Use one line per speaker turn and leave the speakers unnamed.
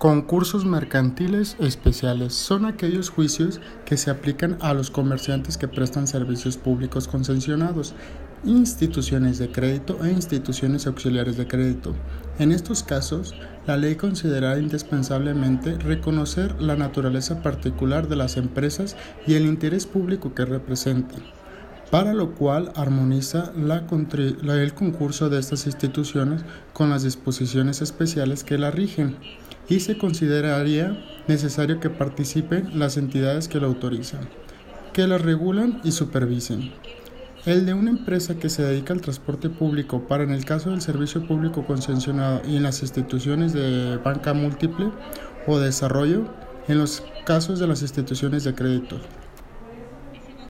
Concursos mercantiles especiales son aquellos juicios que se aplican a los comerciantes que prestan servicios públicos concesionados, instituciones de crédito e instituciones auxiliares de crédito. En estos casos, la ley considera indispensablemente reconocer la naturaleza particular de las empresas y el interés público que representan para lo cual armoniza el concurso de estas instituciones con las disposiciones especiales que la rigen y se consideraría necesario que participen las entidades que lo autorizan, que la regulan y supervisen. El de una empresa que se dedica al transporte público para en el caso del servicio público concesionado y en las instituciones de banca múltiple o desarrollo, en los casos de las instituciones de crédito.